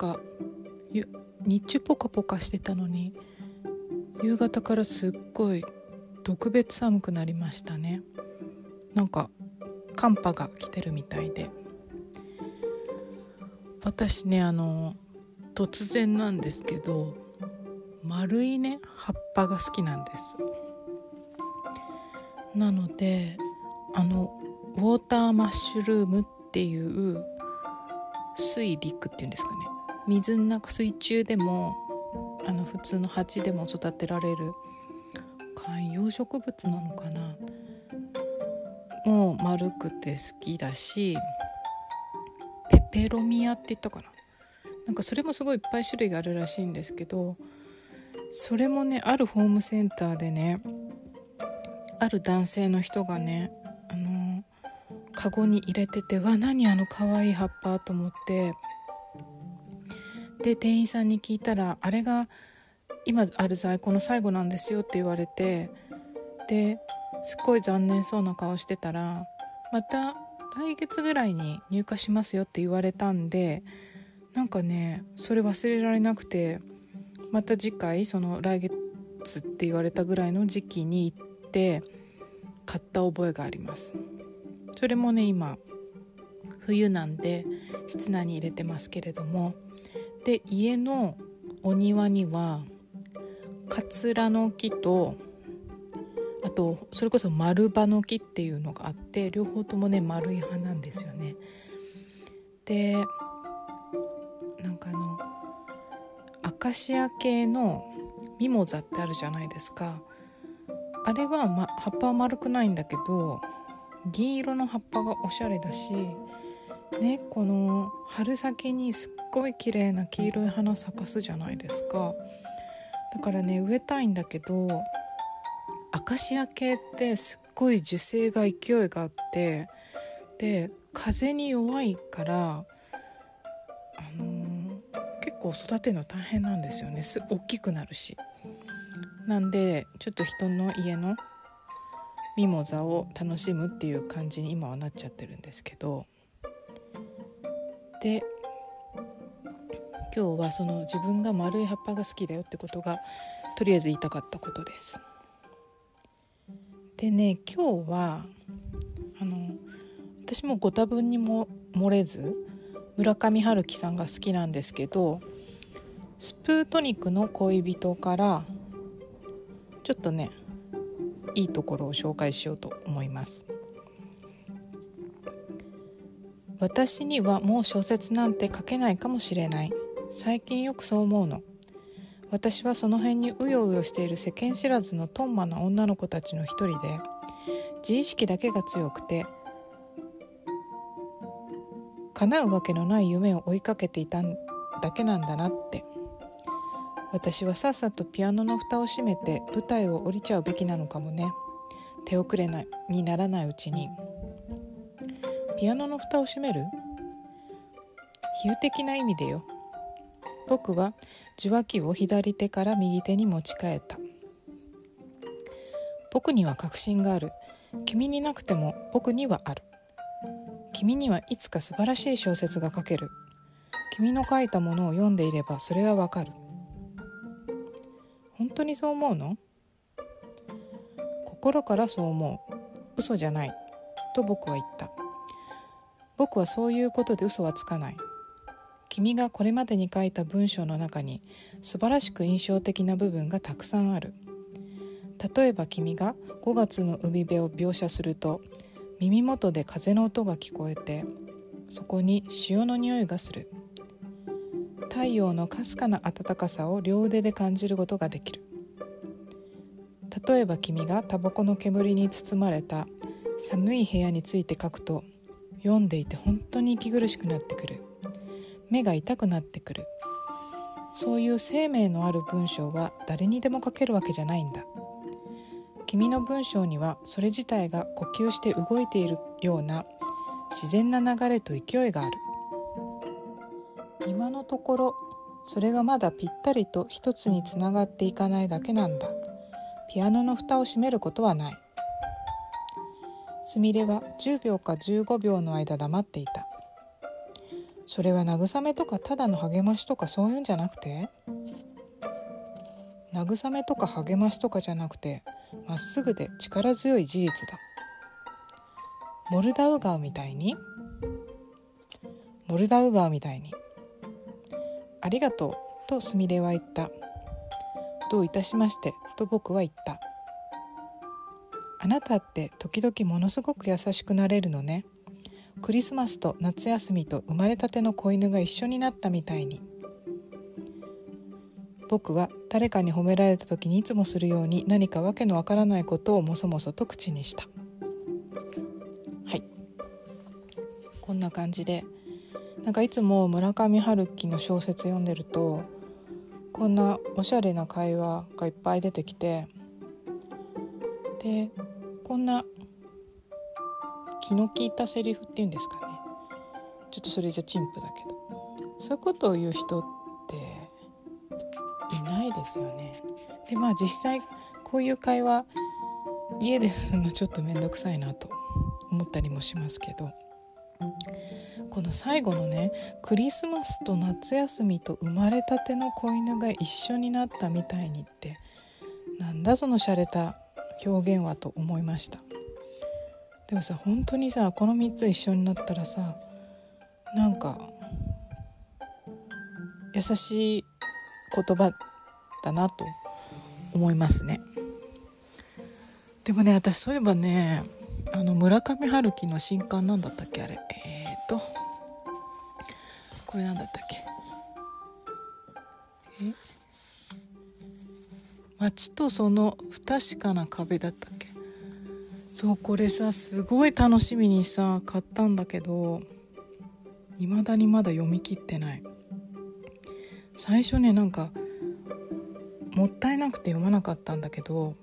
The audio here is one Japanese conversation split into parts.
か日中ポカポカしてたのに夕方からすっごい特別寒くなりましたね。なんか寒波が来てるみたいで。私ねあの突然なんですけど丸いね葉っぱが好きなんです。なのであのウォーターマッシュルームっていう水陸っていうんですかね。水の中水中でもあの普通の鉢でも育てられる観葉植物なのかな？もう丸くて好きだしペペロミアって言ったかな？なんかそれもすごいいっぱい種類があるらしいんですけどそれもねあるホームセンターでねある男性の人がねあのカゴに入れててわ何あの可愛い葉っぱと思ってで店員さんに聞いたらあれが今ある在庫の最後なんですよって言われてですっごい残念そうな顔してたらまた来月ぐらいに入荷しますよって言われたんでなんかねそれ忘れられなくてまた次回その来月って言われたぐらいの時期に行って買った覚えがあります。それもね今冬なんで室内に入れてますけれどもで家のお庭にはカツラの木とあとそれこそ丸葉の木っていうのがあって両方ともね丸い葉なんですよね。でなんかあのアカシア系のミモザってあるじゃないですか。あれは、ま、葉っぱは丸くないんだけど銀色の葉っぱがおしゃれだしねこの春先にすっごい綺麗な黄色い花咲かすじゃないですか。だからね植えたいんだけどアカシア系ってすっごい樹勢が勢いがあってで風に弱いからあのー、結構育てるの大変なんですよね。す大きくなるし。なんでちょっと人の家のミモザを楽しむっていう感じに今はなっちゃってるんですけど。で今日はその自分が丸い葉っぱが好きだよってことがとりあえず言いたかったことです。でね今日はあの私もご多分にも漏れず村上春樹さんが好きなんですけどスプートニクの恋人からちょっとねいいところを紹介しようと思います私にはもう小説なんて書けないかもしれない最近よくそう思うの。私はその辺にうようよしている世間知らずのトンマな女の子たちの一人で自意識だけが強くて叶うわけのない夢を追いかけていただけなんだなって。私はさっさとピアノの蓋を閉めて舞台を降りちゃうべきなのかもね。手遅れなにならないうちに。ピアノの蓋を閉める？比喩的な意味でよ。僕は受話器を左手から右手に持ち替えた。僕には確信がある。君になくても僕にはある。君にはいつか素晴らしい小説が書ける。君の書いたものを読んでいればそれはわかる。本当にそう思うの？心からそう思う。嘘じゃない。と僕は言った。僕はそういうことで嘘はつかない。君がこれまでに書いた文章の中に素晴らしく印象的な部分がたくさんある。例えば君が5月の海辺を描写すると耳元で風の音が聞こえてそこに潮の匂いがする。太陽のかすかな暖かさを両腕で感じることができる。例えば君がタバコの煙に包まれた寒い部屋について書くと読んでいて本当に息苦しくなってくる。目が痛くなってくる。そういう生命のある文章は誰にでも書けるわけじゃないんだ。君の文章にはそれ自体が呼吸して動いているような自然な流れと勢いがある。今のところそれがまだぴったりと一つにつながっていかないだけなんだ。ピアノの蓋を閉めることはない。すみれは10秒か15秒の間黙っていた。それは慰めとかただの励ましとかそういうんじゃなくて？慰めとか励ましとかじゃなくてまっすぐで力強い事実だ。モルダウ川みたいに？モルダウ川みたいに。ありがとうとすみれは言った。どういたしまして？と僕は言った。あなたって時々ものすごく優しくなれるのね。クリスマスと夏休みと生まれたての子犬が一緒になったみたいに。僕は誰かに褒められた時にいつもするように何かわけのわからないことをもそもそと口にした。はい。こんな感じで。なんかいつも村上春樹の小説読んでるとこんなおしゃれな会話がいっぱい出てきてでこんな気の利いたセリフっていうんですかね。ちょっとそれじゃ陳腐だけど。そういうことを言う人っていないですよね。でまあ実際こういう会話家でするのちょっと面倒くさいなと思ったりもしますけど。この最後のねクリスマスと夏休みと生まれたての子犬が一緒になったみたいにってなんだその洒落た表現はと思いました。でもさ本当にさこの3つ一緒になったらさなんか優しい言葉だなと思いますね。でもね私そういえばねあの村上春樹の新刊なんだったっけあれ。えー、とこれなんだったっけ。え？街とその不確かな壁だったっけ？そうこれさすごい楽しみにさ買ったんだけど未だにまだ読み切ってない。最初ねなんかもったいなくて読まなかったんだけど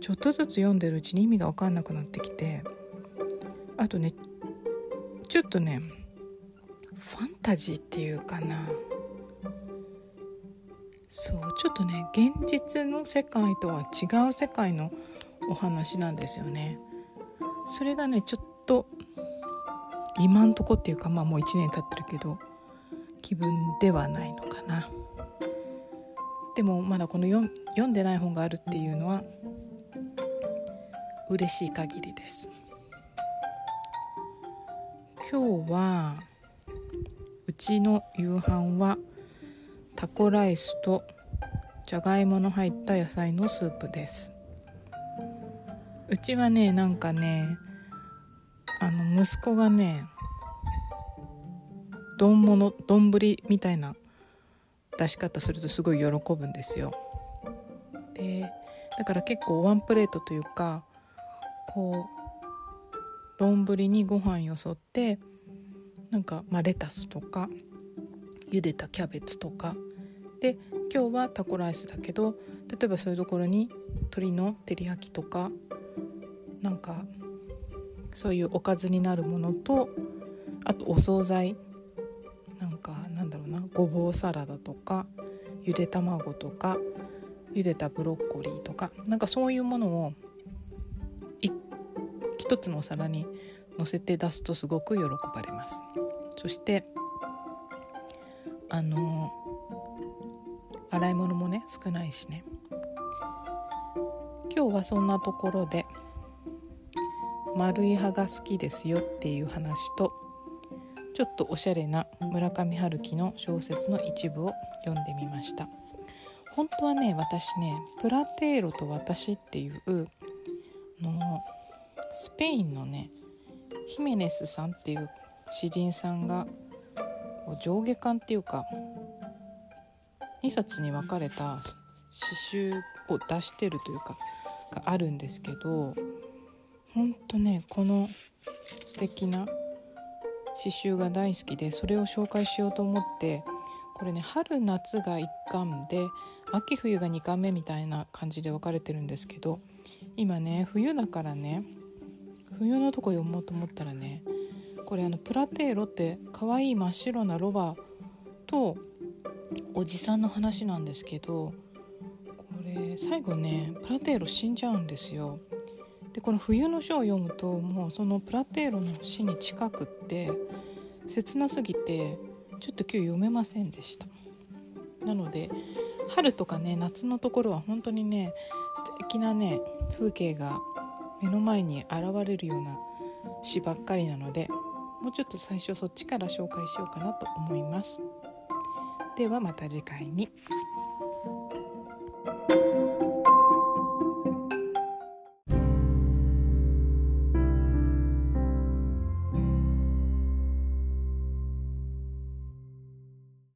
ちょっとずつ読んでるうちに意味が分かんなくなってきてあとねちょっとねファンタジーっていうかな。そうちょっとね現実の世界とは違う世界のお話なんですよね。それがねちょっと今んとこっていうかまあもう1年経ってるけど気分ではないのかな。でもまだこの読んでない本があるっていうのは嬉しい限りです。今日はうちの夕飯はタコライスとじゃがいもの入った野菜のスープです。うちはねなんかねあの息子がね丼物丼みたいな出し方するとすごい喜ぶんですよ。でだから結構ワンプレートというかこう丼にご飯よそってなんか、まあ、レタスとか茹でたキャベツとか。で今日はタコライスだけど例えばそういうところに鶏の照り焼きとかなんかそういうおかずになるものとあとお惣菜。なんかなんだろうな。ごぼうサラダとかゆで卵とか茹でたブロッコリーとか。なんかそういうものを一つのお皿に乗せて出すとすごく喜ばれます。そしてあの洗い物もね少ないしね。今日はそんなところで丸い葉が好きですよっていう話とちょっとおしゃれな村上春樹の小説の一部を読んでみました。本当はね私ね「プラテーロと私」っていうのスペインのねヒメネスさんっていう詩人さんが上下巻っていうか2冊に分かれた詩集を出してるというかがあるんですけどほんとねこの素敵な刺繍が大好きでそれを紹介しようと思ってこれね春夏が1巻で秋冬が2巻目みたいな感じで分かれてるんですけど今ね冬だからね冬のとこ読もうと思ったらねこれあのプラテーロって可愛い真っ白なロバとおじさんの話なんですけどこれ最後ねプラテーロ死んじゃうんですよ。でこの「冬の書」を読むともうそのプラテーロの死に近くって切なすぎてちょっと今日読めませんでしたなので春とかね夏のところは本当にね素敵なね風景が目の前に現れるような詩ばっかりなのでもうちょっと最初そっちから紹介しようかなと思いますではまた次回に。